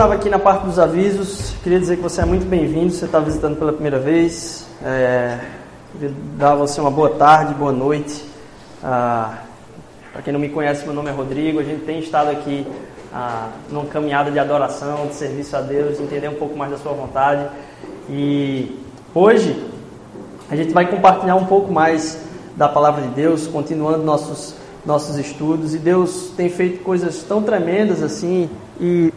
estava aqui na parte dos avisos, queria dizer que você é muito bem-vindo. Você está visitando pela primeira vez. É, queria dar a você uma boa tarde, boa noite. Ah, Para quem não me conhece, meu nome é Rodrigo. A gente tem estado aqui ah, numa caminhada de adoração, de serviço a Deus, entender um pouco mais da Sua vontade. E hoje a gente vai compartilhar um pouco mais da palavra de Deus, continuando nossos nossos estudos. E Deus tem feito coisas tão tremendas assim e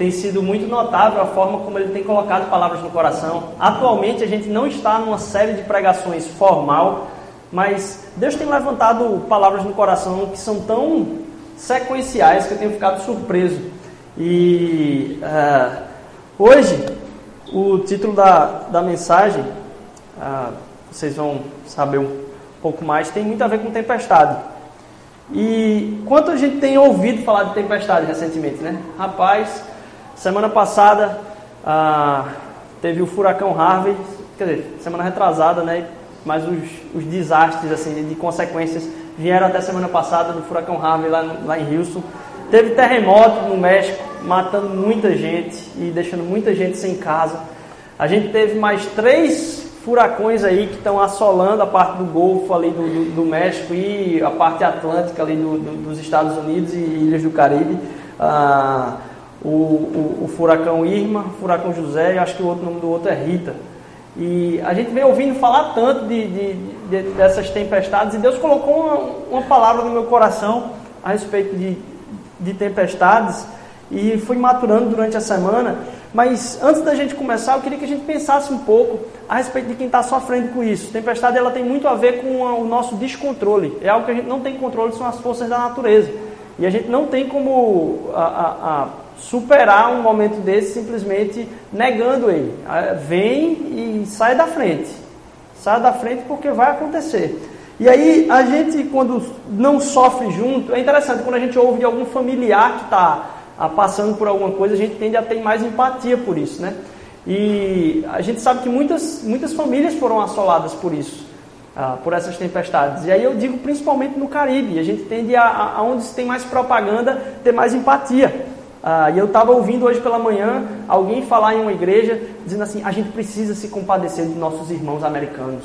tem sido muito notável a forma como ele tem colocado palavras no coração. Atualmente a gente não está numa série de pregações formal, mas Deus tem levantado palavras no coração que são tão sequenciais que eu tenho ficado surpreso. E uh, hoje o título da, da mensagem, uh, vocês vão saber um pouco mais, tem muito a ver com tempestade. E quanto a gente tem ouvido falar de tempestade recentemente, né? Rapaz, Semana passada ah, teve o furacão Harvey, quer dizer, semana retrasada, né? Mas os, os desastres assim, de consequências vieram até semana passada do furacão Harvey lá, lá em Houston. Teve terremoto no México, matando muita gente e deixando muita gente sem casa. A gente teve mais três furacões aí que estão assolando a parte do Golfo ali do, do, do México e a parte atlântica ali do, dos Estados Unidos e ilhas do Caribe. Ah, o, o, o, furacão Irma, o furacão José, e acho que o outro nome do outro é Rita. E a gente vem ouvindo falar tanto de, de, de, dessas tempestades, e Deus colocou uma, uma, palavra no meu coração a respeito de, de tempestades, e fui maturando durante a semana. Mas antes da gente começar, eu queria que a gente pensasse um pouco a respeito de quem está sofrendo com isso. Tempestade ela tem muito a ver com a, o nosso descontrole. É algo que a gente não tem controle, são as forças da natureza. E a gente não tem como a, a, superar um momento desse simplesmente negando ele. Ah, vem e sai da frente. Sai da frente porque vai acontecer. E aí a gente, quando não sofre junto, é interessante, quando a gente ouve de algum familiar que está ah, passando por alguma coisa, a gente tende a ter mais empatia por isso, né? E a gente sabe que muitas, muitas famílias foram assoladas por isso, ah, por essas tempestades. E aí eu digo principalmente no Caribe, a gente tende a, a, a onde se tem mais propaganda, ter mais empatia. Ah, e eu estava ouvindo hoje pela manhã alguém falar em uma igreja dizendo assim: a gente precisa se compadecer dos nossos irmãos americanos.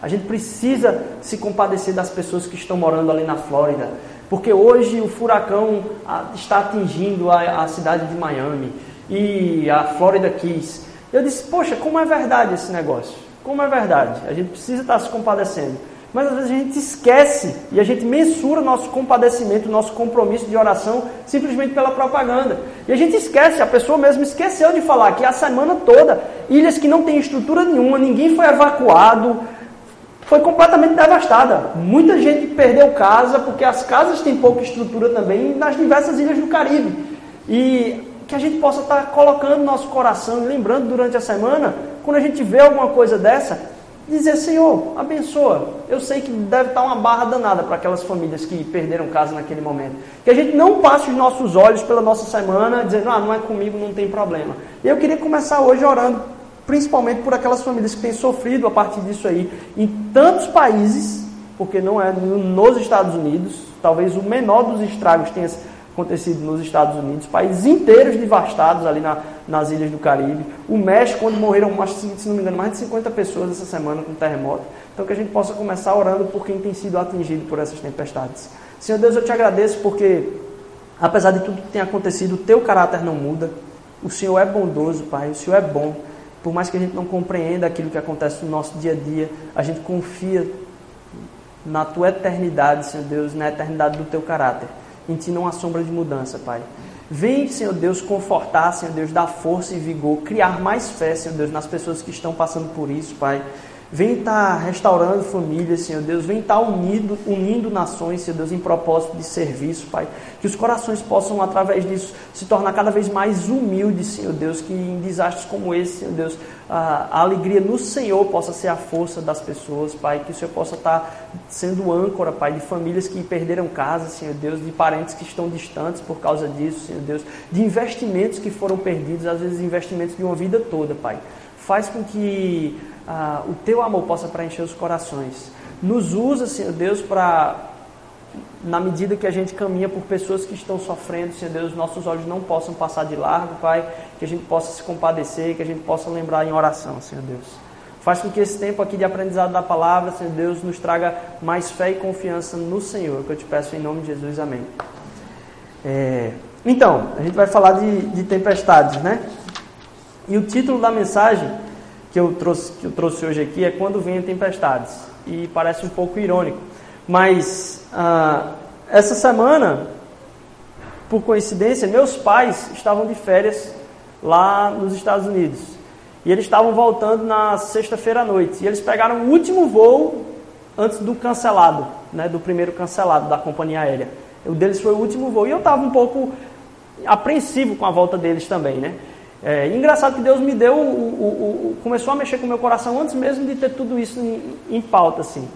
A gente precisa se compadecer das pessoas que estão morando ali na Flórida. Porque hoje o furacão ah, está atingindo a, a cidade de Miami e a Florida Keys. Eu disse: Poxa, como é verdade esse negócio? Como é verdade? A gente precisa estar se compadecendo. Mas às vezes a gente esquece e a gente mensura nosso compadecimento, nosso compromisso de oração simplesmente pela propaganda. E a gente esquece, a pessoa mesmo esqueceu de falar que a semana toda, ilhas que não têm estrutura nenhuma, ninguém foi evacuado, foi completamente devastada. Muita gente perdeu casa porque as casas têm pouca estrutura também nas diversas ilhas do Caribe. E que a gente possa estar colocando nosso coração, lembrando durante a semana, quando a gente vê alguma coisa dessa, dizer, Senhor, abençoa. Eu sei que deve estar uma barra danada para aquelas famílias que perderam casa naquele momento. Que a gente não passe os nossos olhos pela nossa semana dizendo, ah, não é comigo, não tem problema. E eu queria começar hoje orando, principalmente por aquelas famílias que têm sofrido a partir disso aí, em tantos países, porque não é nos Estados Unidos, talvez o menor dos estragos tenha acontecido nos Estados Unidos, países inteiros devastados ali na, nas ilhas do Caribe. O México, onde morreram, se não me engano, mais de 50 pessoas essa semana com terremoto. Então que a gente possa começar orando por quem tem sido atingido por essas tempestades. Senhor Deus, eu te agradeço porque, apesar de tudo que tem acontecido, o teu caráter não muda. O Senhor é bondoso, Pai, o Senhor é bom. Por mais que a gente não compreenda aquilo que acontece no nosso dia a dia, a gente confia na tua eternidade, Senhor Deus, na eternidade do teu caráter. Em ti não há sombra de mudança, Pai. Vem, Senhor Deus, confortar, Senhor Deus, dar força e vigor, criar mais fé, Senhor Deus, nas pessoas que estão passando por isso, Pai. Vem estar tá restaurando famílias, Senhor Deus. Vem estar tá unindo, unindo nações, Senhor Deus, em propósito de serviço, Pai. Que os corações possam, através disso, se tornar cada vez mais humildes, Senhor Deus. Que em desastres como esse, Senhor Deus, a, a alegria no Senhor possa ser a força das pessoas, Pai. Que o Senhor possa estar tá sendo âncora, Pai, de famílias que perderam casa, Senhor Deus. De parentes que estão distantes por causa disso, Senhor Deus. De investimentos que foram perdidos, às vezes investimentos de uma vida toda, Pai. Faz com que ah, o teu amor possa preencher os corações. Nos usa, Senhor Deus, para na medida que a gente caminha por pessoas que estão sofrendo, Senhor Deus, nossos olhos não possam passar de largo, Pai, que a gente possa se compadecer, que a gente possa lembrar em oração, Senhor Deus. Faz com que esse tempo aqui de aprendizado da palavra, Senhor Deus, nos traga mais fé e confiança no Senhor, que eu te peço em nome de Jesus, amém. É, então, a gente vai falar de, de tempestades, né? E o título da mensagem que eu trouxe, que eu trouxe hoje aqui é Quando Vêm Tempestades. E parece um pouco irônico. Mas ah, essa semana, por coincidência, meus pais estavam de férias lá nos Estados Unidos. E eles estavam voltando na sexta-feira à noite. E eles pegaram o último voo antes do cancelado, né, do primeiro cancelado da companhia aérea. O deles foi o último voo. E eu estava um pouco apreensivo com a volta deles também, né? É, engraçado que Deus me deu, o, o, o, começou a mexer com o meu coração antes mesmo de ter tudo isso em, em pauta, assim.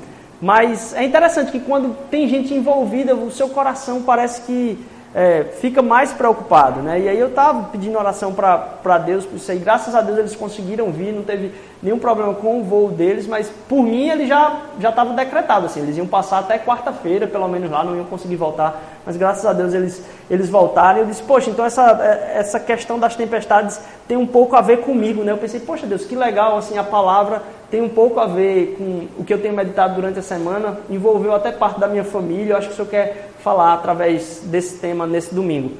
Mas é interessante que quando tem gente envolvida, o seu coração parece que é, fica mais preocupado, né? E aí eu estava pedindo oração para Deus por isso aí. Graças a Deus eles conseguiram vir, não teve nenhum problema com o voo deles, mas por mim ele já já estava decretado assim. Eles iam passar até quarta-feira, pelo menos lá, não iam conseguir voltar. Mas graças a Deus eles eles voltaram. Eu disse, poxa, então essa é, essa questão das tempestades tem um pouco a ver comigo, né? Eu pensei, poxa Deus, que legal assim a palavra tem um pouco a ver com o que eu tenho meditado durante a semana, envolveu até parte da minha família. Eu acho que o Senhor quer falar através desse tema nesse domingo.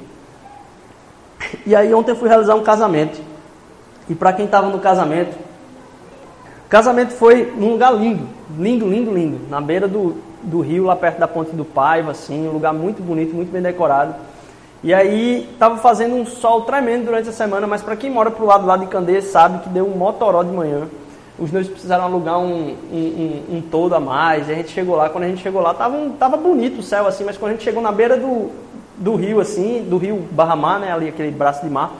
E aí ontem eu fui realizar um casamento. E para quem estava no casamento, o casamento foi num lugar lindo, lindo, lindo, lindo, na beira do, do rio, lá perto da Ponte do Paiva, assim, um lugar muito bonito, muito bem decorado. E aí estava fazendo um sol tremendo durante a semana, mas para quem mora pro lado lá de Candeias sabe que deu um motoró de manhã os noivos precisaram alugar um, um, um, um, todo a mais. E a gente chegou lá, quando a gente chegou lá, tava, um, tava bonito o céu, assim, mas quando a gente chegou na beira do, do rio, assim, do rio Barramar, né, ali aquele braço de mar,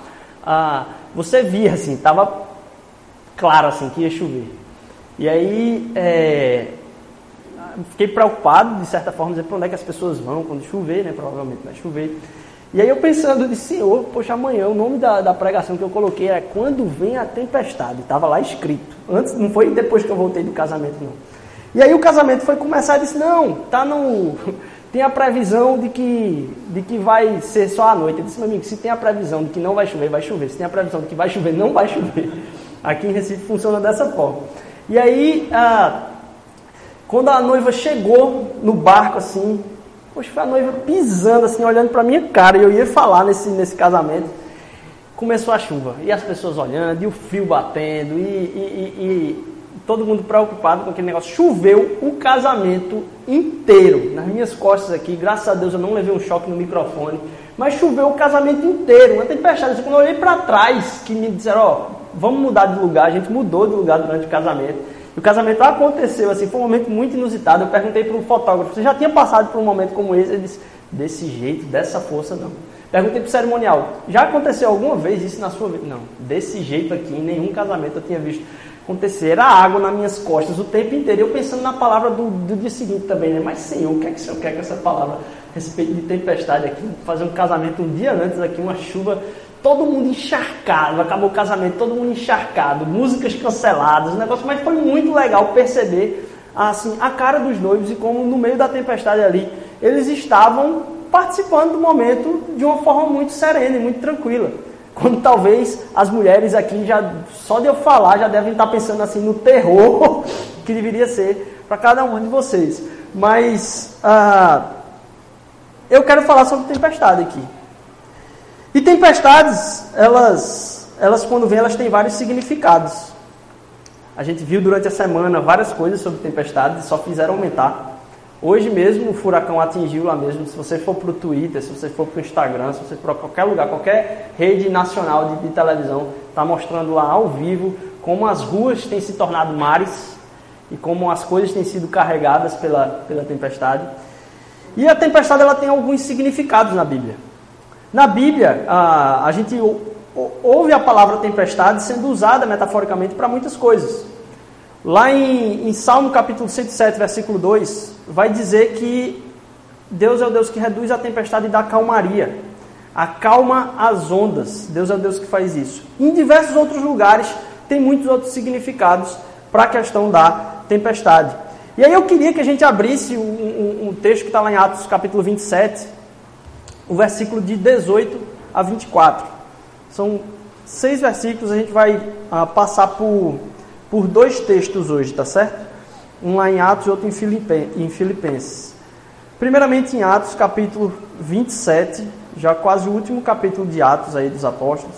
ah, você via, assim, tava claro, assim, que ia chover. E aí, é, fiquei preocupado, de certa forma, dizer para onde é que as pessoas vão quando chover, né, provavelmente vai chover. E aí eu pensando de Senhor, poxa, amanhã o nome da, da pregação que eu coloquei é Quando Vem a Tempestade. Estava lá escrito. Antes, não foi depois que eu voltei do casamento, não. E aí o casamento foi começar e disse, não, tá no. Tem a previsão de que, de que vai ser só à noite. Eu disse, meu amigo, se tem a previsão de que não vai chover, vai chover. Se tem a previsão de que vai chover, não vai chover. Aqui em Recife funciona dessa forma. E aí, ah, quando a noiva chegou no barco assim, Poxa, foi a noiva pisando assim, olhando para minha cara, e eu ia falar nesse, nesse casamento. Começou a chuva, e as pessoas olhando, e o frio batendo, e, e, e, e todo mundo preocupado com aquele negócio. Choveu o casamento inteiro, nas minhas costas aqui, graças a Deus eu não levei um choque no microfone, mas choveu o casamento inteiro, uma tempestade. Quando eu olhei para trás, que me disseram, ó, vamos mudar de lugar, a gente mudou de lugar durante o casamento. O casamento aconteceu, assim, foi um momento muito inusitado. Eu perguntei para o fotógrafo, você já tinha passado por um momento como esse? Ele disse, desse jeito, dessa força, não. Perguntei para o cerimonial, já aconteceu alguma vez isso na sua vida? Não, desse jeito aqui, em nenhum casamento eu tinha visto acontecer. Era água nas minhas costas o tempo inteiro. Eu pensando na palavra do, do dia seguinte também, né? Mas Senhor, o que é que o Senhor quer com essa palavra a respeito de tempestade aqui? Fazer um casamento um dia antes aqui, uma chuva todo mundo encharcado, acabou o casamento, todo mundo encharcado, músicas canceladas, negócio, mas foi muito legal perceber assim a cara dos noivos e como no meio da tempestade ali eles estavam participando do momento de uma forma muito serena e muito tranquila. Quando talvez as mulheres aqui já só de eu falar já devem estar pensando assim no terror que deveria ser para cada um de vocês. Mas ah, eu quero falar sobre tempestade aqui. E tempestades, elas, elas quando vêm, elas têm vários significados. A gente viu durante a semana várias coisas sobre tempestades e só fizeram aumentar. Hoje mesmo o furacão atingiu lá mesmo. Se você for para o Twitter, se você for para o Instagram, se você for para qualquer lugar, qualquer rede nacional de, de televisão, está mostrando lá ao vivo como as ruas têm se tornado mares e como as coisas têm sido carregadas pela, pela tempestade. E a tempestade ela tem alguns significados na Bíblia. Na Bíblia, a, a gente ouve a palavra tempestade sendo usada metaforicamente para muitas coisas. Lá em, em, Salmo capítulo 107, versículo 2, vai dizer que Deus é o Deus que reduz a tempestade e dá calmaria, acalma as ondas. Deus é o Deus que faz isso. Em diversos outros lugares tem muitos outros significados para a questão da tempestade. E aí eu queria que a gente abrisse um, um, um texto que está lá em Atos capítulo 27, o versículo de 18 a 24. São seis versículos, a gente vai uh, passar por, por dois textos hoje, tá certo? Um lá em Atos e outro em, em Filipenses. Primeiramente em Atos capítulo 27, já quase o último capítulo de Atos aí dos apóstolos.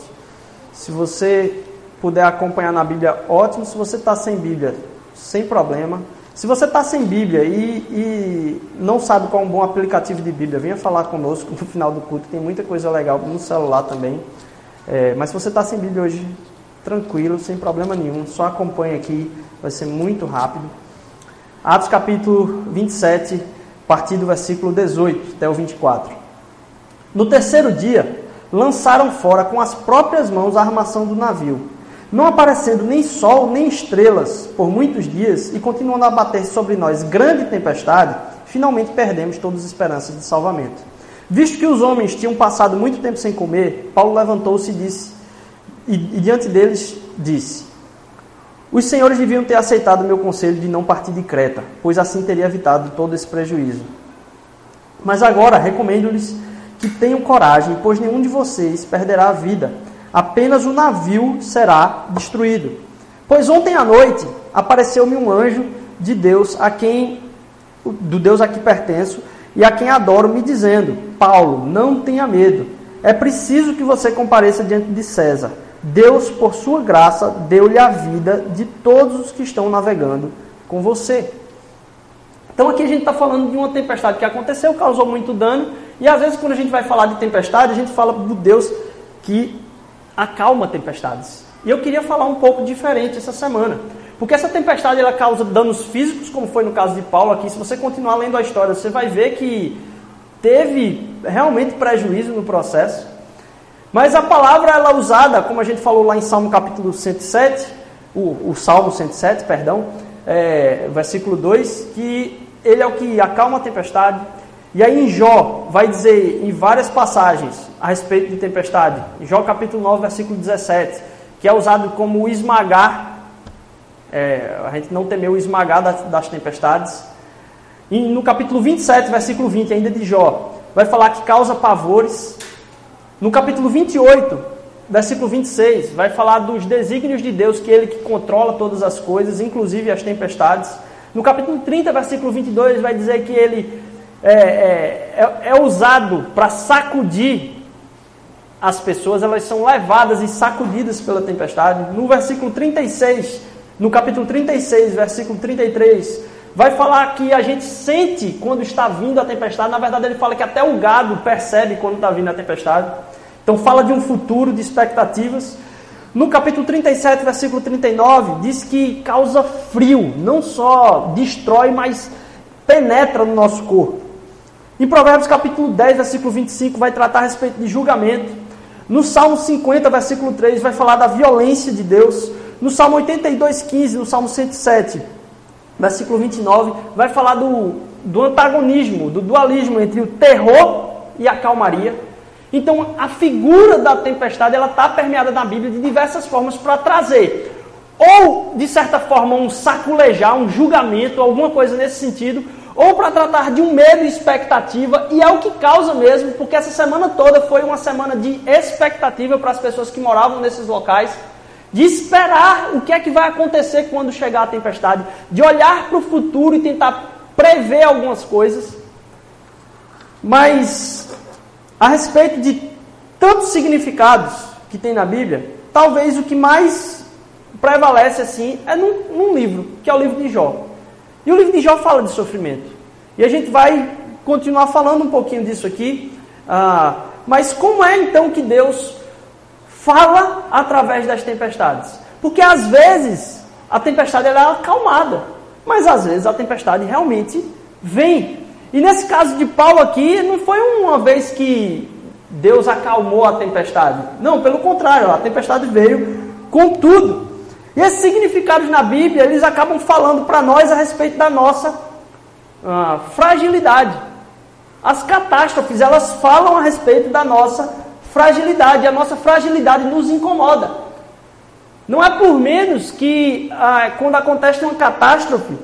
Se você puder acompanhar na Bíblia, ótimo. Se você está sem Bíblia, sem problema. Se você está sem Bíblia e, e, não sabe qual é um bom aplicativo de Bíblia, venha falar conosco no final do culto. Tem muita coisa legal no celular também. É, mas se você está sem Bíblia hoje, tranquilo, sem problema nenhum. Só acompanhe aqui, vai ser muito rápido. Atos capítulo 27, a partir do versículo 18 até o 24. No terceiro dia, lançaram fora com as próprias mãos a armação do navio não aparecendo nem sol nem estrelas por muitos dias e continuando a bater sobre nós grande tempestade, finalmente perdemos todas as esperanças de salvamento. Visto que os homens tinham passado muito tempo sem comer, Paulo levantou-se e disse, e, e diante deles disse: Os senhores deviam ter aceitado meu conselho de não partir de Creta, pois assim teria evitado todo esse prejuízo. Mas agora recomendo-lhes que tenham coragem, pois nenhum de vocês perderá a vida apenas o navio será destruído. Pois ontem à noite apareceu-me um anjo de Deus, a quem do Deus a que pertenço e a quem adoro, me dizendo: Paulo, não tenha medo. É preciso que você compareça diante de César. Deus, por sua graça, deu-lhe a vida de todos os que estão navegando com você. Então aqui a gente está falando de uma tempestade que aconteceu, causou muito dano, e às vezes quando a gente vai falar de tempestade, a gente fala do Deus que acalma tempestades. E eu queria falar um pouco diferente essa semana. Porque essa tempestade ela causa danos físicos, como foi no caso de Paulo aqui. Se você continuar lendo a história, você vai ver que teve realmente prejuízo no processo. Mas a palavra ela é usada, como a gente falou lá em Salmo capítulo 107, o, o Salmo 107, perdão, é, versículo 2, que ele é o que acalma a tempestade, e aí em Jó vai dizer em várias passagens a respeito de tempestade. Em Jó capítulo 9, versículo 17, que é usado como esmagar, é, a gente não temeu esmagar das, das tempestades. E no capítulo 27, versículo 20, ainda de Jó, vai falar que causa pavores. No capítulo 28, versículo 26, vai falar dos desígnios de Deus, que é Ele que controla todas as coisas, inclusive as tempestades. No capítulo 30, versículo 22, vai dizer que Ele é, é, é, é usado para sacudir as pessoas, elas são levadas e sacudidas pela tempestade. No versículo 36, no capítulo 36, versículo 33, vai falar que a gente sente quando está vindo a tempestade. Na verdade, ele fala que até o gado percebe quando está vindo a tempestade. Então, fala de um futuro, de expectativas. No capítulo 37, versículo 39, diz que causa frio, não só destrói, mas penetra no nosso corpo. Em Provérbios capítulo 10, versículo 25, vai tratar a respeito de julgamento. No Salmo 50, versículo 3, vai falar da violência de Deus. No Salmo 82, 15, no Salmo 107, versículo 29, vai falar do, do antagonismo, do dualismo entre o terror e a calmaria. Então, a figura da tempestade ela está permeada na Bíblia de diversas formas para trazer, ou de certa forma, um saculejar, um julgamento, alguma coisa nesse sentido, ou para tratar de um medo e expectativa, e é o que causa mesmo, porque essa semana toda foi uma semana de expectativa para as pessoas que moravam nesses locais, de esperar o que é que vai acontecer quando chegar a tempestade, de olhar para o futuro e tentar prever algumas coisas. Mas a respeito de tantos significados que tem na Bíblia, talvez o que mais prevalece assim é num, num livro, que é o livro de Jó. E o livro de Jó fala de sofrimento. E a gente vai continuar falando um pouquinho disso aqui. Ah, mas como é então que Deus fala através das tempestades? Porque às vezes a tempestade é acalmada, mas às vezes a tempestade realmente vem. E nesse caso de Paulo aqui, não foi uma vez que Deus acalmou a tempestade. Não, pelo contrário, a tempestade veio com tudo. E esses significados na Bíblia, eles acabam falando para nós a respeito da nossa ah, fragilidade. As catástrofes, elas falam a respeito da nossa fragilidade. A nossa fragilidade nos incomoda. Não é por menos que ah, quando acontece uma catástrofe,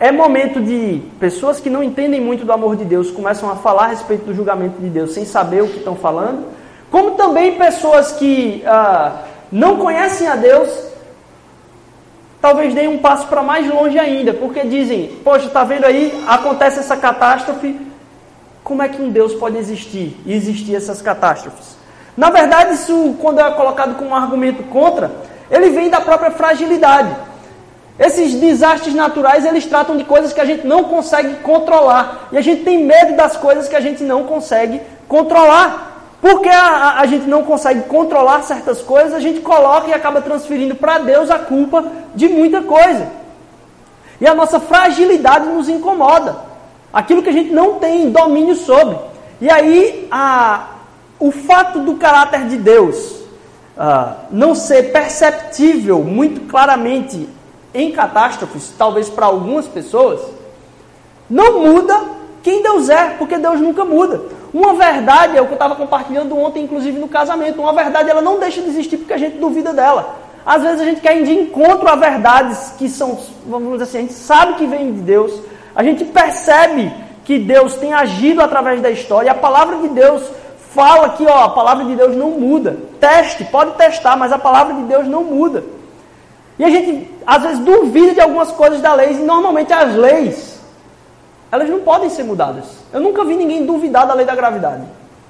é momento de pessoas que não entendem muito do amor de Deus começam a falar a respeito do julgamento de Deus sem saber o que estão falando, como também pessoas que ah, não conhecem a Deus talvez deem um passo para mais longe ainda, porque dizem: Poxa, está vendo aí, acontece essa catástrofe, como é que um Deus pode existir e existir essas catástrofes? Na verdade, isso, quando é colocado como um argumento contra, ele vem da própria fragilidade. Esses desastres naturais, eles tratam de coisas que a gente não consegue controlar. E a gente tem medo das coisas que a gente não consegue controlar. Porque a, a, gente não consegue controlar certas coisas, a gente coloca e acaba transferindo para Deus a culpa de muita coisa. E a nossa fragilidade nos incomoda. Aquilo que a gente não tem domínio sobre. E aí, a, o fato do caráter de Deus uh, não ser perceptível muito claramente em catástrofes, talvez para algumas pessoas, não muda quem Deus é, porque Deus nunca muda. Uma verdade, é o que eu estava compartilhando ontem, inclusive no casamento, uma verdade ela não deixa de existir porque a gente duvida dela. Às vezes a gente quer ir de encontro a verdades que são, vamos dizer assim, a gente sabe que vem de Deus, a gente percebe que Deus tem agido através da história, a palavra de Deus fala que ó, a palavra de Deus não muda. Teste, pode testar, mas a palavra de Deus não muda. E a gente, às vezes, duvida de algumas coisas da lei, e normalmente as leis, elas não podem ser mudadas. Eu nunca vi ninguém duvidar da lei da gravidade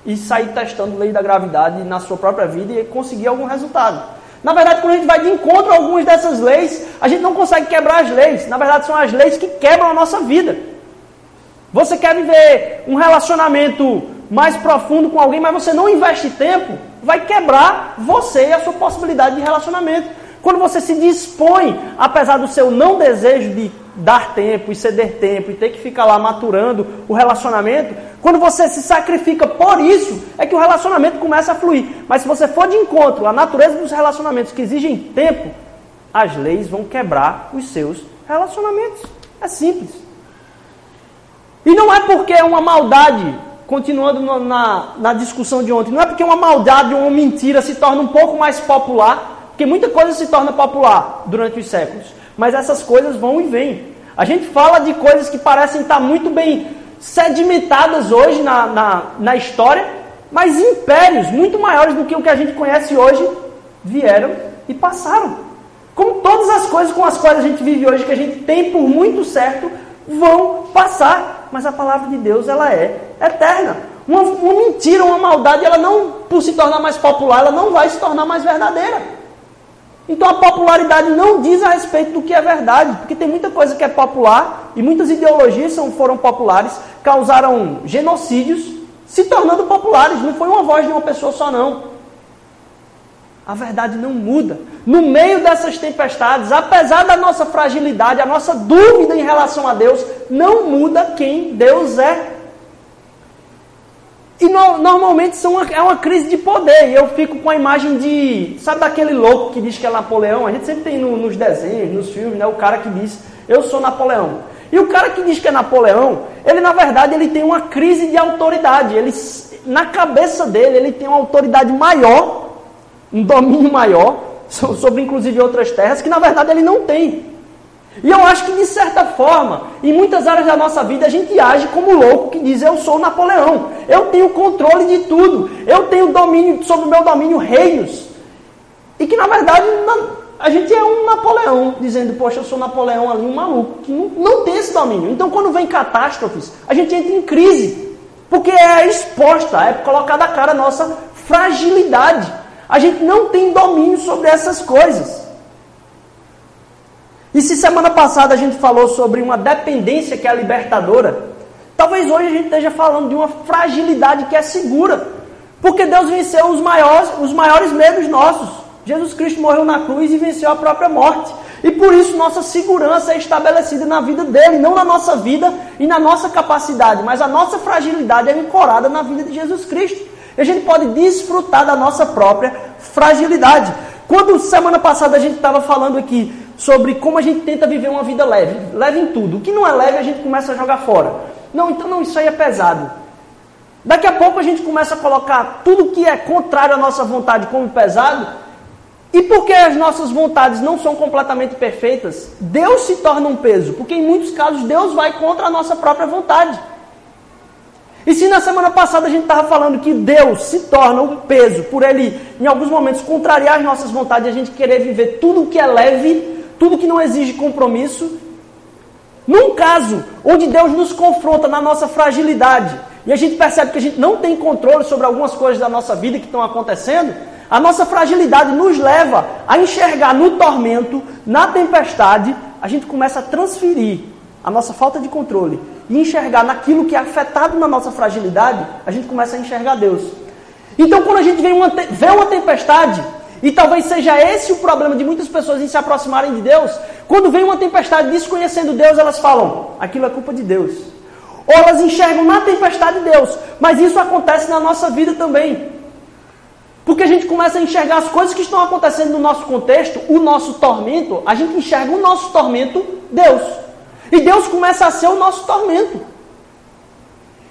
e sair testando a lei da gravidade na sua própria vida e conseguir algum resultado. Na verdade, quando a gente vai de encontro a algumas dessas leis, a gente não consegue quebrar as leis. Na verdade, são as leis que quebram a nossa vida. Você quer viver um relacionamento mais profundo com alguém, mas você não investe tempo, vai quebrar você e a sua possibilidade de relacionamento. Quando você se dispõe, apesar do seu não desejo de dar tempo e ceder tempo e ter que ficar lá maturando o relacionamento, quando você se sacrifica por isso, é que o relacionamento começa a fluir. Mas se você for de encontro à natureza dos relacionamentos que exigem tempo, as leis vão quebrar os seus relacionamentos. É simples. E não é porque é uma maldade, continuando na, na discussão de ontem, não é porque uma maldade ou uma mentira se torna um pouco mais popular porque muita coisa se torna popular durante os séculos, mas essas coisas vão e vêm. A gente fala de coisas que parecem estar muito bem sedimentadas hoje na, na, na história, mas impérios muito maiores do que o que a gente conhece hoje vieram e passaram. Como todas as coisas com as quais a gente vive hoje, que a gente tem por muito certo, vão passar. Mas a palavra de Deus, ela é eterna. Uma, uma mentira, uma maldade, ela não, por se tornar mais popular, ela não vai se tornar mais verdadeira. Então a popularidade não diz a respeito do que é verdade, porque tem muita coisa que é popular e muitas ideologias são, foram populares, causaram genocídios, se tornando populares. Não foi uma voz de uma pessoa só, não. A verdade não muda. No meio dessas tempestades, apesar da nossa fragilidade, a nossa dúvida em relação a Deus, não muda quem Deus é. No, normalmente são uma, é uma crise de poder. E eu fico com a imagem de. Sabe daquele louco que diz que é Napoleão? A gente sempre tem no, nos desenhos, nos filmes, né? O cara que diz, eu sou Napoleão. E o cara que diz que é Napoleão, ele na verdade ele tem uma crise de autoridade. Ele, na cabeça dele, ele tem uma autoridade maior, um domínio maior, sobre inclusive outras terras, que na verdade ele não tem. E eu acho que, de certa forma, em muitas áreas da nossa vida, a gente age como louco que diz: Eu sou Napoleão, eu tenho controle de tudo, eu tenho domínio sobre o meu domínio reinos. E que, na verdade, a gente é um Napoleão, dizendo: Poxa, eu sou Napoleão ali, um maluco, que não, não tem esse domínio. Então, quando vem catástrofes, a gente entra em crise, porque é exposta, é colocada a cara a nossa fragilidade. A gente não tem domínio sobre essas coisas. E se semana passada a gente falou sobre uma dependência que é libertadora, talvez hoje a gente esteja falando de uma fragilidade que é segura. Porque Deus venceu os maiores, os maiores medos nossos. Jesus Cristo morreu na cruz e venceu a própria morte. E por isso nossa segurança é estabelecida na vida dele, não na nossa vida e na nossa capacidade, mas a nossa fragilidade é ancorada na vida de Jesus Cristo. E a gente pode desfrutar da nossa própria fragilidade. Quando semana passada a gente estava falando aqui sobre como a gente tenta viver uma vida leve. Leve em tudo. O que não é leve a gente começa a jogar fora. Não, então não, isso aí é pesado. Daqui a pouco a gente começa a colocar tudo que é contrário à nossa vontade como pesado. E porque as nossas vontades não são completamente perfeitas, Deus se torna um peso, porque em muitos casos Deus vai contra a nossa própria vontade. E se na semana passada a gente estava falando que Deus se torna um peso por ele, em alguns momentos, contrariar as nossas vontades a gente querer viver tudo que é leve, tudo que não exige compromisso, num caso onde Deus nos confronta na nossa fragilidade e a gente percebe que a gente não tem controle sobre algumas coisas da nossa vida que estão acontecendo, a nossa fragilidade nos leva a enxergar no tormento, na tempestade, a gente começa a transferir a nossa falta de controle e enxergar naquilo que é afetado na nossa fragilidade, a gente começa a enxergar Deus. Então, quando a gente vê uma, vê uma tempestade, e talvez seja esse o problema de muitas pessoas em se aproximarem de Deus, quando vem uma tempestade desconhecendo Deus, elas falam: aquilo é culpa de Deus. Ou elas enxergam na tempestade Deus, mas isso acontece na nossa vida também. Porque a gente começa a enxergar as coisas que estão acontecendo no nosso contexto, o nosso tormento, a gente enxerga o nosso tormento Deus. E Deus começa a ser o nosso tormento.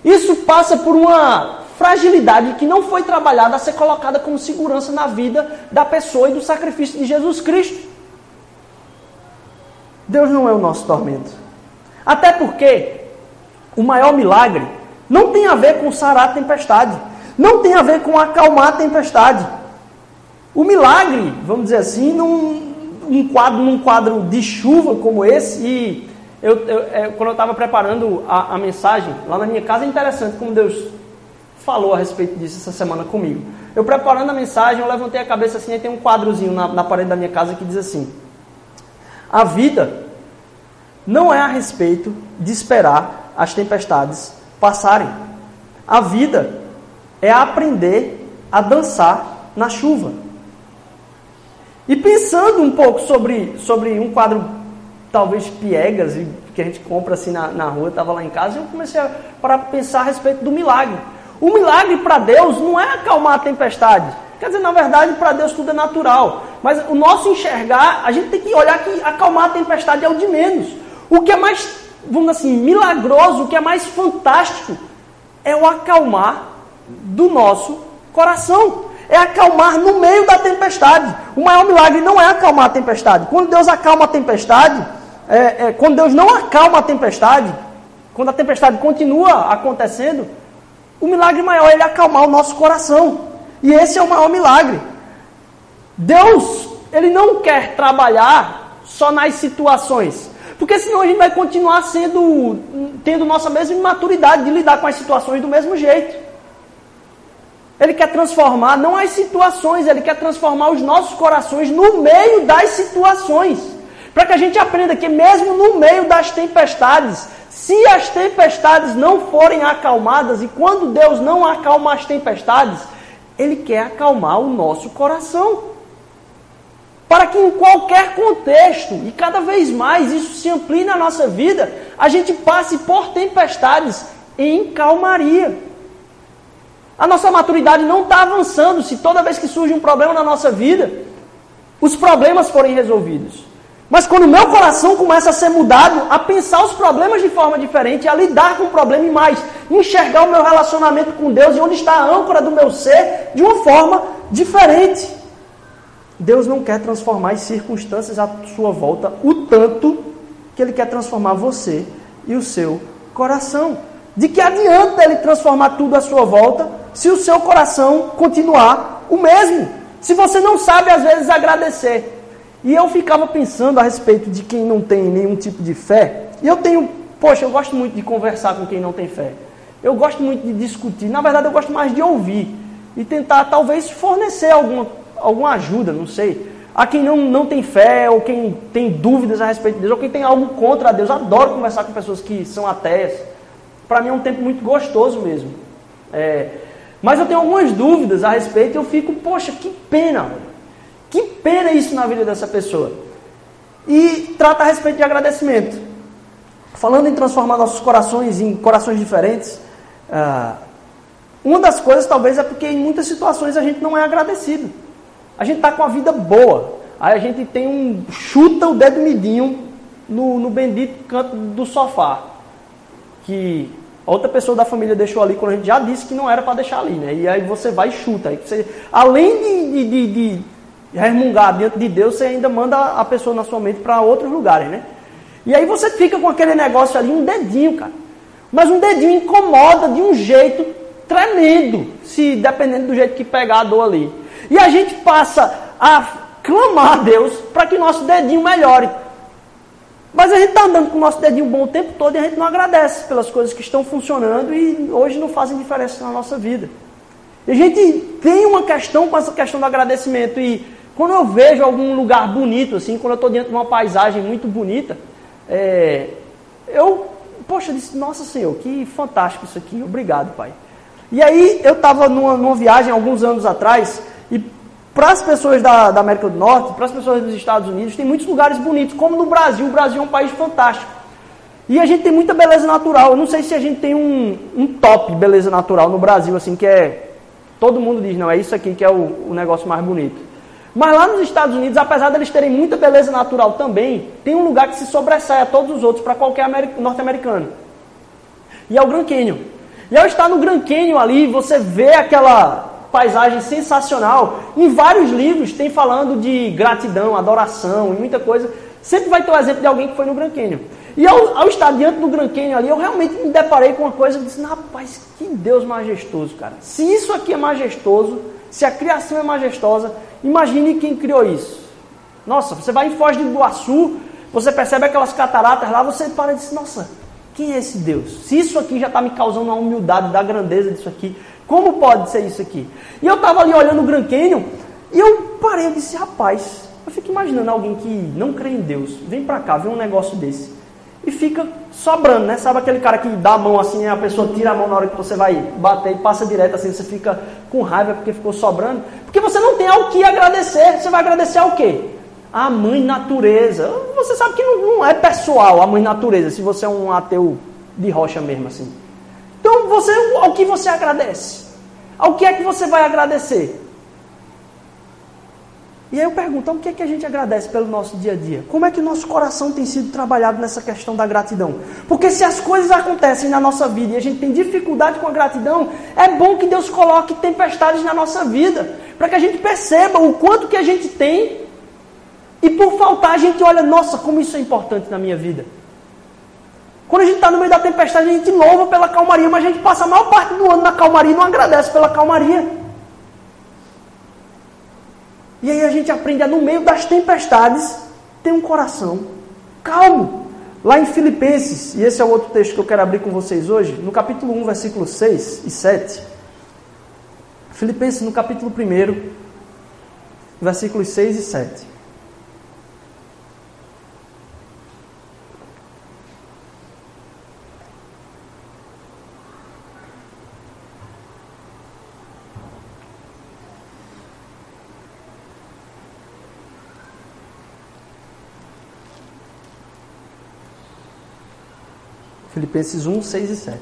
Isso passa por uma fragilidade que não foi trabalhada a ser colocada como segurança na vida da pessoa e do sacrifício de Jesus Cristo. Deus não é o nosso tormento. Até porque o maior milagre não tem a ver com sarar a tempestade, não tem a ver com acalmar a tempestade. O milagre, vamos dizer assim, num, um quadro, num quadro de chuva como esse, e eu, eu, é, quando eu estava preparando a, a, mensagem lá na minha casa, é interessante como Deus falou a respeito disso essa semana comigo. Eu preparando a mensagem, eu levantei a cabeça assim, e tem um quadrozinho na, na parede da minha casa que diz assim: A vida não é a respeito de esperar as tempestades passarem. A vida é aprender a dançar na chuva. E pensando um pouco sobre, sobre um quadro talvez piegas que a gente compra assim na, na rua, estava lá em casa, eu comecei a para pensar a respeito do milagre. O milagre para Deus não é acalmar a tempestade. Quer dizer, na verdade, para Deus tudo é natural. Mas o nosso enxergar, a gente tem que olhar que acalmar a tempestade é o de menos. O que é mais, vamos assim, milagroso, o que é mais fantástico, é o acalmar do nosso coração. É acalmar no meio da tempestade. O maior milagre não é acalmar a tempestade. Quando Deus acalma a tempestade, é, é, quando Deus não acalma a tempestade, quando a tempestade continua acontecendo, o milagre maior é ele acalmar o nosso coração. E esse é o maior milagre. Deus, ele não quer trabalhar só nas situações. Porque senão a gente vai continuar sendo, tendo nossa mesma imaturidade de lidar com as situações do mesmo jeito. Ele quer transformar não as situações, ele quer transformar os nossos corações no meio das situações. Para que a gente aprenda que mesmo no meio das tempestades, se as tempestades não forem acalmadas, e quando Deus não acalma as tempestades, Ele quer acalmar o nosso coração. Para que em qualquer contexto, e cada vez mais isso se amplie na nossa vida, a gente passe por tempestades em calmaria. A nossa maturidade não está avançando se toda vez que surge um problema na nossa vida, os problemas forem resolvidos. Mas quando o meu coração começa a ser mudado, a pensar os problemas de forma diferente, a lidar com o problema e mais, enxergar o meu relacionamento com Deus e onde está a âncora do meu ser de uma forma diferente. Deus não quer transformar as circunstâncias à sua volta o tanto que Ele quer transformar você e o seu coração. De que adianta Ele transformar tudo à sua volta se o seu coração continuar o mesmo. Se você não sabe, às vezes, agradecer. E eu ficava pensando a respeito de quem não tem nenhum tipo de fé. E eu tenho, poxa, eu gosto muito de conversar com quem não tem fé. Eu gosto muito de discutir. Na verdade, eu gosto mais de ouvir. E tentar, talvez, fornecer alguma, alguma ajuda, não sei. A quem não, não tem fé, ou quem tem dúvidas a respeito de Deus, ou quem tem algo contra Deus. Eu adoro conversar com pessoas que são ateias. Para mim é um tempo muito gostoso mesmo. É, mas eu tenho algumas dúvidas a respeito e eu fico, poxa, que pena. Que pena isso na vida dessa pessoa. E trata a respeito de agradecimento. Falando em transformar nossos corações em corações diferentes, ah, uma das coisas talvez é porque em muitas situações a gente não é agradecido. A gente está com a vida boa. Aí a gente tem um. chuta o dedo midinho no, no bendito canto do sofá. Que outra pessoa da família deixou ali quando a gente já disse que não era para deixar ali, né? E aí você vai e chuta. Aí você, além de, de, de, resmungar diante de Deus, você ainda manda a pessoa na sua mente para outros lugares, né? E aí você fica com aquele negócio ali, um dedinho, cara. Mas um dedinho incomoda de um jeito tremendo, se dependendo do jeito que pegar a dor ali. E a gente passa a clamar a Deus para que nosso dedinho melhore. Mas a gente está andando com o nosso dedinho bom o tempo todo e a gente não agradece pelas coisas que estão funcionando e hoje não fazem diferença na nossa vida. E a gente tem uma questão com essa questão do agradecimento. E quando eu vejo algum lugar bonito, assim, quando eu estou diante de uma paisagem muito bonita, é, eu, poxa, disse, nossa Senhor, que fantástico isso aqui, obrigado, Pai. E aí eu estava numa, numa, viagem alguns anos atrás, e para as pessoas da, da, América do Norte, para as pessoas dos Estados Unidos, tem muitos lugares bonitos, como no Brasil. O Brasil é um país fantástico. E a gente tem muita beleza natural. Eu não sei se a gente tem um, um top beleza natural no Brasil, assim, que é. Todo mundo diz, não, é isso aqui que é o, o negócio mais bonito. Mas lá nos Estados Unidos, apesar deles terem muita beleza natural também, tem um lugar que se sobressai a todos os outros para qualquer norte-americano. E é o Grand Canyon. E ao estar no Grand Canyon ali, você vê aquela paisagem sensacional. Em vários livros tem falando de gratidão, adoração e muita coisa. Sempre vai ter o um exemplo de alguém que foi no Grand Canyon. E ao, ao, estar diante do Grand Canyon ali, eu realmente me deparei com uma coisa e disse, rapaz, que Deus majestoso, cara. Se isso aqui é majestoso, se a criação é majestosa, imagine quem criou isso. Nossa, você vai em Foz do Iguaçu, você percebe aquelas cataratas lá, você para e diz, nossa, quem é esse Deus? Se isso aqui já está me causando uma humildade da grandeza disso aqui, como pode ser isso aqui? E eu estava ali olhando o Grand Canyon, e eu parei e disse, rapaz, eu fico imaginando alguém que não crê em Deus, vem para cá, vê um negócio desse, e fica sobrando, né? Sabe aquele cara que dá a mão assim, a pessoa tira a mão na hora que você vai bater e passa direto assim, você fica com raiva porque ficou sobrando? Porque você não tem ao que agradecer. Você vai agradecer ao quê? A mãe natureza. Você sabe que não, não é pessoal a mãe natureza, se você é um ateu de rocha mesmo assim. Então, você, ao que você agradece? Ao que é que você vai agradecer? E aí eu pergunto, o que é que a gente agradece pelo nosso dia a dia? Como é que o nosso coração tem sido trabalhado nessa questão da gratidão? Porque se as coisas acontecem na nossa vida e a gente tem dificuldade com a gratidão, é bom que Deus coloque tempestades na nossa vida, para que a gente perceba o quanto que a gente tem e por faltar a gente olha, nossa, como isso é importante na minha vida. Quando a gente está no meio da tempestade, a gente louva pela calmaria, mas a gente passa a maior parte do ano na calmaria e não agradece pela calmaria. E aí a gente aprende a, no meio das tempestades, ter um coração calmo. Lá em Filipenses, e esse é o outro texto que eu quero abrir com vocês hoje, no capítulo 1, versículos 6 e 7. Filipenses, no capítulo 1, versículos 6 e 7. Filipenses 1, 6 e 7.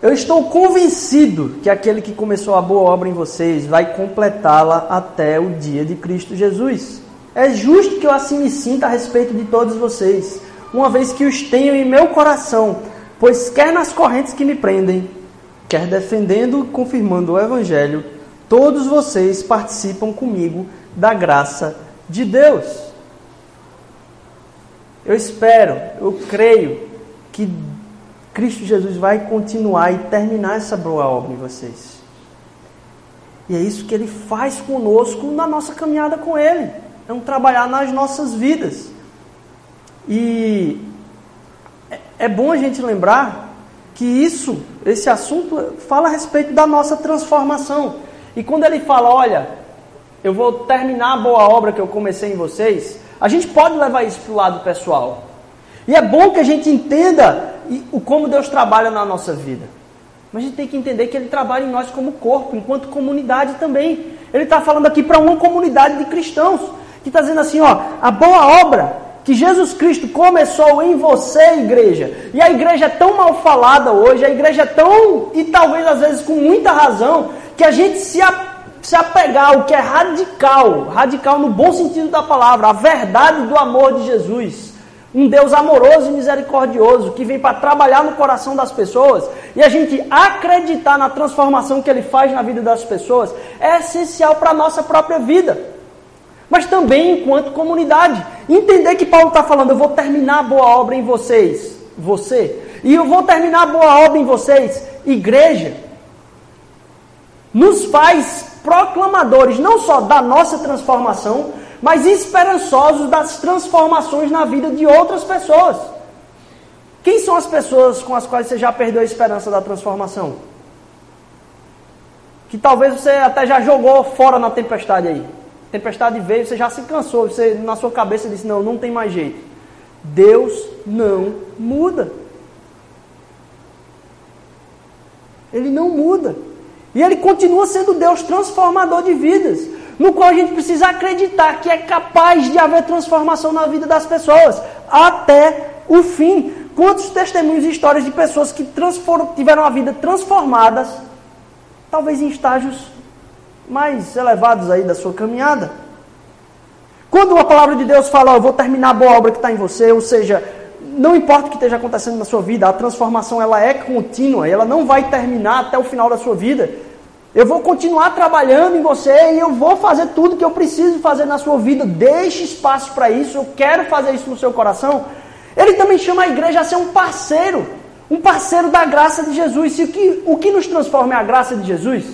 Eu estou convencido que aquele que começou a boa obra em vocês vai completá-la até o dia de Cristo Jesus. É justo que eu assim me sinta a respeito de todos vocês, uma vez que os tenho em meu coração, pois quer nas correntes que me prendem, quer defendendo e confirmando o Evangelho, todos vocês participam comigo da graça de Deus. Eu espero, eu creio que Cristo Jesus vai continuar e terminar essa boa obra em vocês. E é isso que ele faz conosco na nossa caminhada com ele. É um trabalhar nas nossas vidas. E é, é bom a gente lembrar que isso, esse assunto, fala a respeito da nossa transformação. E quando ele fala, olha, eu vou terminar a boa obra que eu comecei em vocês, a gente pode levar isso para o lado pessoal. E é bom que a gente entenda o como Deus trabalha na nossa vida. Mas a gente tem que entender que Ele trabalha em nós como corpo, enquanto comunidade também. Ele está falando aqui para uma comunidade de cristãos, que está dizendo assim, ó, a boa obra que Jesus Cristo começou em você, igreja. E a igreja é tão mal falada hoje, a igreja é tão, e talvez às vezes com muita razão, que a gente se, a, se apegar ao que é radical, radical no bom sentido da palavra, a verdade do amor de Jesus um Deus amoroso e misericordioso que vem para trabalhar no coração das pessoas e a gente acreditar na transformação que ele faz na vida das pessoas é essencial para a nossa própria vida. mas também enquanto comunidade. Entender que Paulo está falando, eu vou terminar a boa obra em vocês, você, e eu vou terminar a boa obra em vocês, igreja, nos faz proclamadores não só da nossa transformação, mas esperançosos das transformações na vida de outras pessoas. Quem são as pessoas com as quais você já perdeu a esperança da transformação? Que talvez você até já jogou fora na tempestade aí. Tempestade veio, você já se cansou, você na sua cabeça disse: "Não, não tem mais jeito". Deus não muda. Ele não muda. E ele continua sendo Deus transformador de vidas, no qual a gente precisa acreditar que é capaz de haver transformação na vida das pessoas até o fim. Quantos testemunhos e histórias de pessoas que tiveram a vida transformadas, talvez em estágios mais elevados aí da sua caminhada? Quando a palavra de Deus fala, oh, eu vou terminar a boa obra que está em você, ou seja, não importa o que esteja acontecendo na sua vida, a transformação ela é contínua, ela não vai terminar até o final da sua vida. Eu vou continuar trabalhando em você e eu vou fazer tudo que eu preciso fazer na sua vida. Deixe espaço para isso, eu quero fazer isso no seu coração. Ele também chama a igreja a ser um parceiro, um parceiro da graça de Jesus. E o que, o que nos transforma é a graça de Jesus?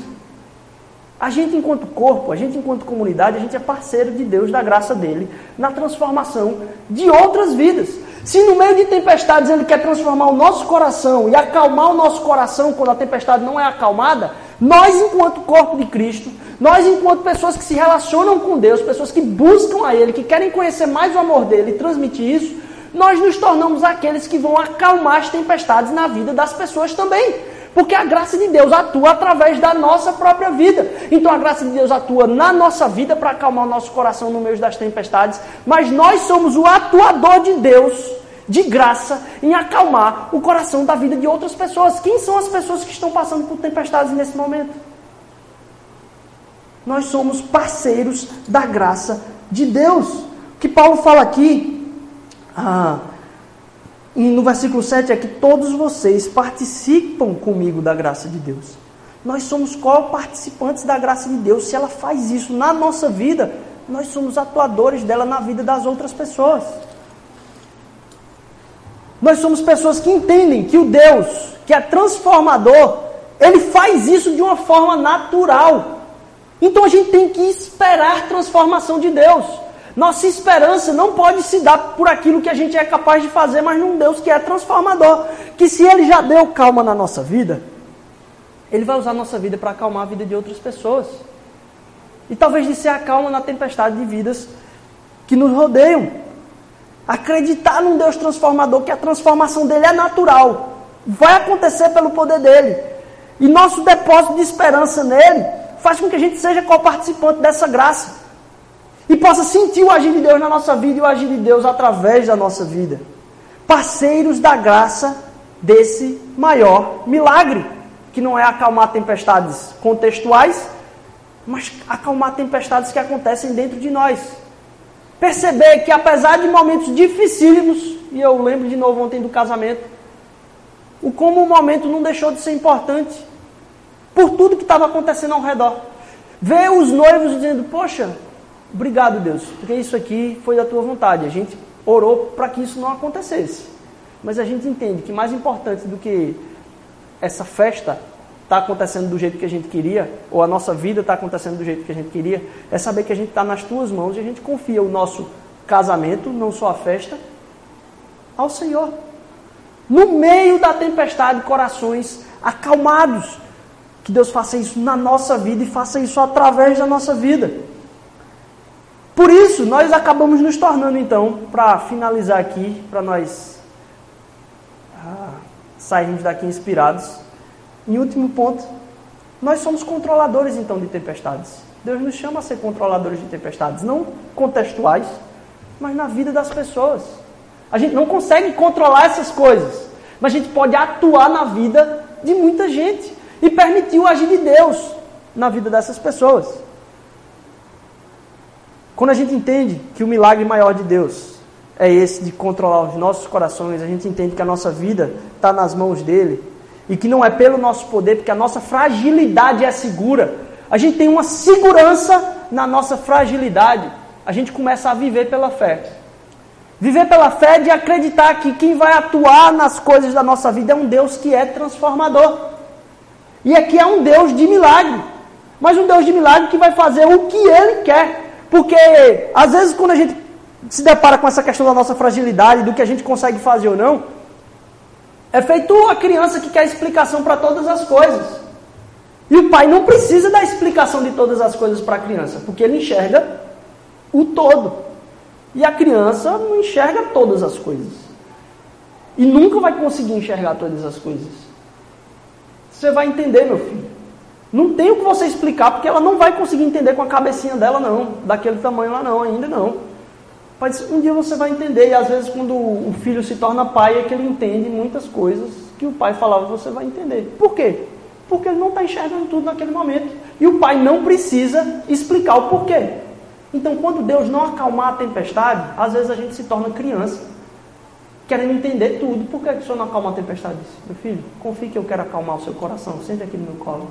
A gente, enquanto corpo, a gente, enquanto comunidade, a gente é parceiro de Deus, da graça dele, na transformação de outras vidas. Se no meio de tempestades ele quer transformar o nosso coração e acalmar o nosso coração quando a tempestade não é acalmada, nós, enquanto corpo de Cristo, nós, enquanto pessoas que se relacionam com Deus, pessoas que buscam a Ele, que querem conhecer mais o amor dele e transmitir isso, nós nos tornamos aqueles que vão acalmar as tempestades na vida das pessoas também. Porque a graça de Deus atua através da nossa própria vida. Então a graça de Deus atua na nossa vida para acalmar o nosso coração no meio das tempestades. Mas nós somos o atuador de Deus, de graça, em acalmar o coração da vida de outras pessoas. Quem são as pessoas que estão passando por tempestades nesse momento? Nós somos parceiros da graça de Deus. O que Paulo fala aqui. Ah, no versículo 7 é que todos vocês participam comigo da graça de Deus. Nós somos co-participantes da graça de Deus. Se ela faz isso na nossa vida, nós somos atuadores dela na vida das outras pessoas. Nós somos pessoas que entendem que o Deus, que é transformador, ele faz isso de uma forma natural. Então a gente tem que esperar transformação de Deus. Nossa esperança não pode se dar por aquilo que a gente é capaz de fazer, mas num Deus que é transformador. Que se Ele já deu calma na nossa vida, Ele vai usar a nossa vida para acalmar a vida de outras pessoas. E talvez de ser a calma na tempestade de vidas que nos rodeiam. Acreditar num Deus transformador, que a transformação dele é natural. Vai acontecer pelo poder dele. E nosso depósito de esperança nele faz com que a gente seja co-participante dessa graça e possa sentir o agir de Deus na nossa vida e o agir de Deus através da nossa vida. Parceiros da graça desse maior milagre, que não é acalmar tempestades contextuais, mas acalmar tempestades que acontecem dentro de nós. Perceber que apesar de momentos dificílimos, e eu lembro de novo ontem do casamento, o como o momento não deixou de ser importante por tudo que estava acontecendo ao redor. Ver os noivos dizendo, poxa, Obrigado, Deus, porque isso aqui foi da tua vontade. A gente orou para que isso não acontecesse. Mas a gente entende que mais importante do que essa festa está acontecendo do jeito que a gente queria, ou a nossa vida está acontecendo do jeito que a gente queria, é saber que a gente está nas tuas mãos e a gente confia o nosso casamento, não só a festa, ao Senhor. No meio da tempestade, corações acalmados. Que Deus faça isso na nossa vida e faça isso através da nossa vida. Por isso, nós acabamos nos tornando, então, para finalizar aqui, para nós ah, sairmos daqui inspirados, em último ponto, nós somos controladores, então, de tempestades. Deus nos chama a ser controladores de tempestades, não contextuais, mas na vida das pessoas. A gente não consegue controlar essas coisas, mas a gente pode atuar na vida de muita gente e permitir o agir de Deus na vida dessas pessoas. Quando a gente entende que o milagre maior de Deus é esse de controlar os nossos corações, a gente entende que a nossa vida está nas mãos dele e que não é pelo nosso poder, porque a nossa fragilidade é segura. A gente tem uma segurança na nossa fragilidade. a gente começa a viver pela fé. Viver pela fé de acreditar que quem vai atuar nas coisas da nossa vida é um Deus que é transformador. E aqui é um Deus de milagre. Mas um Deus de milagre que vai fazer o que Ele quer. Porque, às vezes, quando a gente se depara com essa questão da nossa fragilidade, do que a gente consegue fazer ou não, é feito a criança que quer explicação para todas as coisas. E o pai não precisa dar explicação de todas as coisas para a criança, porque ele enxerga o todo. E a criança não enxerga todas as coisas. E nunca vai conseguir enxergar todas as coisas. Você vai entender, meu filho. Não tem o que você explicar, porque ela não vai conseguir entender com a cabecinha dela, não. Daquele tamanho lá, não, ainda não. Mas um dia você vai entender, e às vezes quando o filho se torna pai, é que ele entende muitas coisas que o pai falava, você vai entender. Por quê? Porque ele não está enxergando tudo naquele momento. E o pai não precisa explicar o porquê. Então, quando Deus não acalmar a tempestade, às vezes a gente se torna criança, querendo entender tudo. Por que o senhor não acalma a tempestade? Meu filho, confie que eu quero acalmar o seu coração. Sente aqui no meu colo.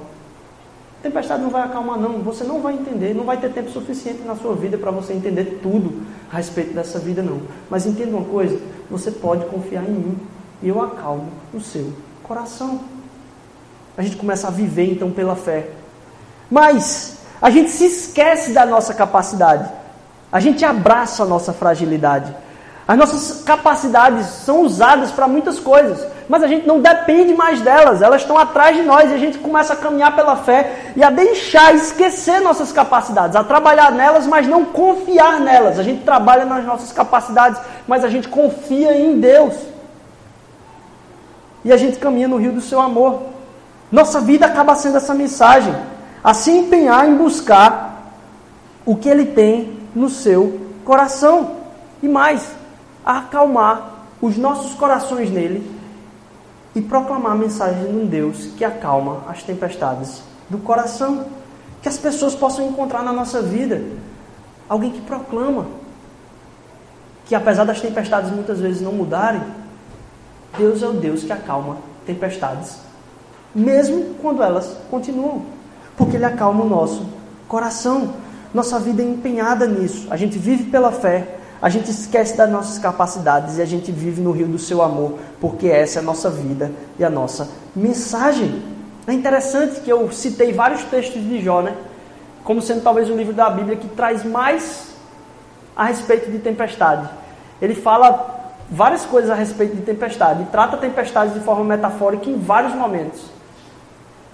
Tempestade não vai acalmar, não. Você não vai entender. Não vai ter tempo suficiente na sua vida para você entender tudo a respeito dessa vida, não. Mas entenda uma coisa: você pode confiar em mim e eu acalmo o seu coração. A gente começa a viver então pela fé. Mas a gente se esquece da nossa capacidade. A gente abraça a nossa fragilidade. As nossas capacidades são usadas para muitas coisas, mas a gente não depende mais delas, elas estão atrás de nós e a gente começa a caminhar pela fé e a deixar, esquecer nossas capacidades, a trabalhar nelas, mas não confiar nelas. A gente trabalha nas nossas capacidades, mas a gente confia em Deus. E a gente caminha no rio do seu amor. Nossa vida acaba sendo essa mensagem, a se empenhar em buscar o que Ele tem no seu coração. E mais, a acalmar os nossos corações nele e proclamar a mensagem de um Deus que acalma as tempestades do coração. Que as pessoas possam encontrar na nossa vida alguém que proclama que, apesar das tempestades muitas vezes não mudarem, Deus é o Deus que acalma tempestades, mesmo quando elas continuam, porque Ele acalma o nosso coração. Nossa vida é empenhada nisso. A gente vive pela fé, a gente esquece das nossas capacidades e a gente vive no rio do seu amor, porque essa é a nossa vida e a nossa mensagem. É interessante que eu citei vários textos de Jó, né? Como sendo talvez o livro da Bíblia que traz mais a respeito de tempestade. Ele fala várias coisas a respeito de tempestade e trata tempestades de forma metafórica em vários momentos.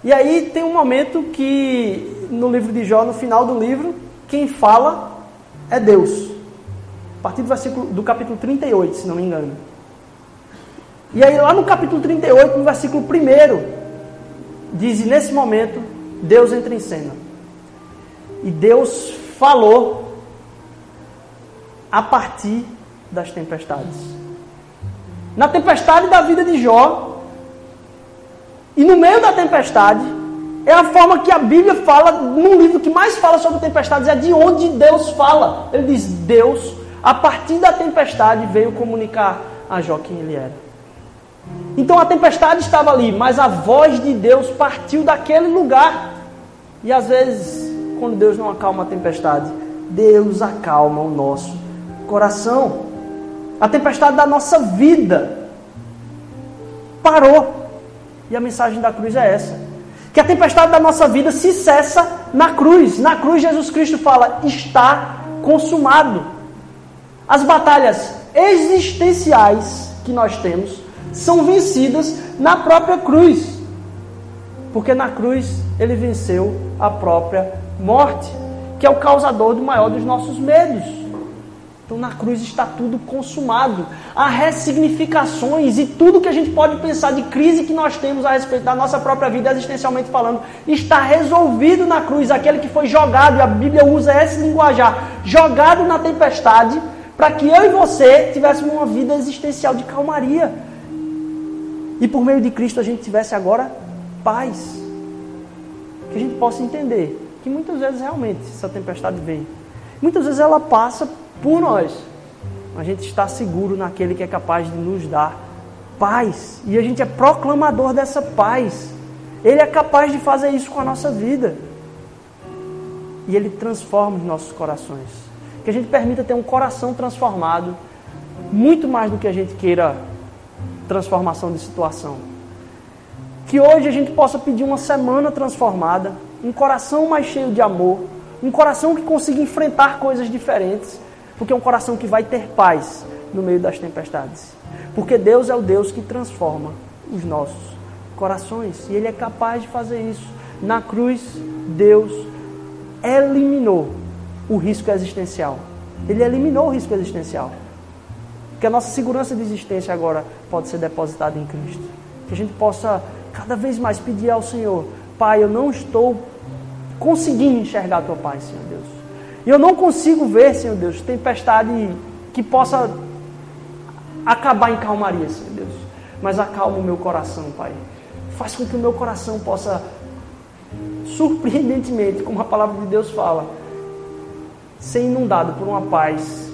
E aí tem um momento que no livro de Jó, no final do livro, quem fala é Deus. A partir do, versículo, do capítulo 38, se não me engano. E aí, lá no capítulo 38, no versículo 1, diz: nesse momento, Deus entra em cena. E Deus falou a partir das tempestades. Na tempestade da vida de Jó, e no meio da tempestade, é a forma que a Bíblia fala, num livro que mais fala sobre tempestades, é de onde Deus fala. Ele diz: Deus a partir da tempestade, veio comunicar a Jó quem ele era. Então a tempestade estava ali, mas a voz de Deus partiu daquele lugar. E às vezes, quando Deus não acalma a tempestade, Deus acalma o nosso coração. A tempestade da nossa vida parou. E a mensagem da cruz é essa: que a tempestade da nossa vida se cessa na cruz. Na cruz, Jesus Cristo fala: está consumado. As batalhas existenciais que nós temos são vencidas na própria cruz. Porque na cruz ele venceu a própria morte, que é o causador do maior dos nossos medos. Então na cruz está tudo consumado. Há ressignificações e tudo que a gente pode pensar de crise que nós temos a respeito da nossa própria vida, existencialmente falando, está resolvido na cruz. Aquele que foi jogado, e a Bíblia usa esse linguajar, jogado na tempestade, para que eu e você tivéssemos uma vida existencial de calmaria. E por meio de Cristo a gente tivesse agora paz. Que a gente possa entender que muitas vezes realmente essa tempestade vem. Muitas vezes ela passa por nós. A gente está seguro naquele que é capaz de nos dar paz. E a gente é proclamador dessa paz. Ele é capaz de fazer isso com a nossa vida. E ele transforma os nossos corações. Que a gente permita ter um coração transformado, muito mais do que a gente queira transformação de situação. Que hoje a gente possa pedir uma semana transformada, um coração mais cheio de amor, um coração que consiga enfrentar coisas diferentes, porque é um coração que vai ter paz no meio das tempestades. Porque Deus é o Deus que transforma os nossos corações e Ele é capaz de fazer isso. Na cruz, Deus eliminou o risco existencial. Ele eliminou o risco existencial. Que a nossa segurança de existência agora pode ser depositada em Cristo. Que a gente possa cada vez mais pedir ao Senhor: Pai, eu não estou conseguindo enxergar a tua paz, Senhor Deus. E eu não consigo ver, Senhor Deus, tempestade que possa acabar em calmaria, Senhor Deus. Mas acalma o meu coração, Pai. Faz com que o meu coração possa, surpreendentemente, como a palavra de Deus fala, ser inundado por uma paz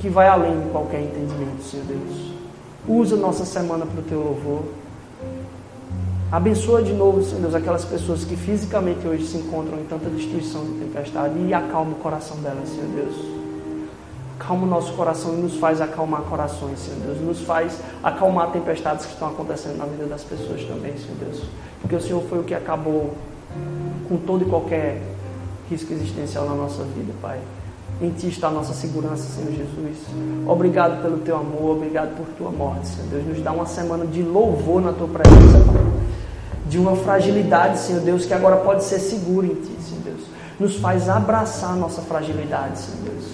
que vai além de qualquer entendimento, Senhor Deus. Usa nossa semana para o teu louvor. Abençoa de novo, Senhor Deus, aquelas pessoas que fisicamente hoje se encontram em tanta destruição e tempestade e acalma o coração delas, Senhor Deus. Acalma o nosso coração e nos faz acalmar corações, Senhor Deus. Nos faz acalmar tempestades que estão acontecendo na vida das pessoas também, Senhor Deus. Porque o Senhor foi o que acabou com todo e qualquer risco existencial na nossa vida, Pai. Em Ti está a nossa segurança, Senhor Jesus. Obrigado pelo Teu amor, obrigado por Tua morte, Senhor Deus. Nos dá uma semana de louvor na Tua presença, Pai de uma fragilidade, Senhor Deus, que agora pode ser segura em Ti, Senhor Deus. Nos faz abraçar a nossa fragilidade, Senhor Deus.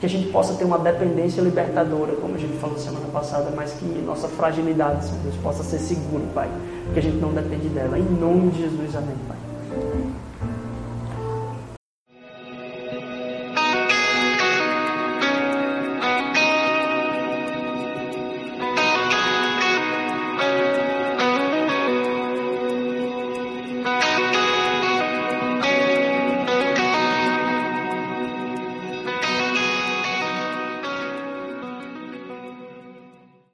Que a gente possa ter uma dependência libertadora, como a gente falou semana passada, mas que nossa fragilidade, Senhor Deus, possa ser segura, Pai. Que a gente não depende dela. Em nome de Jesus, amém, Pai.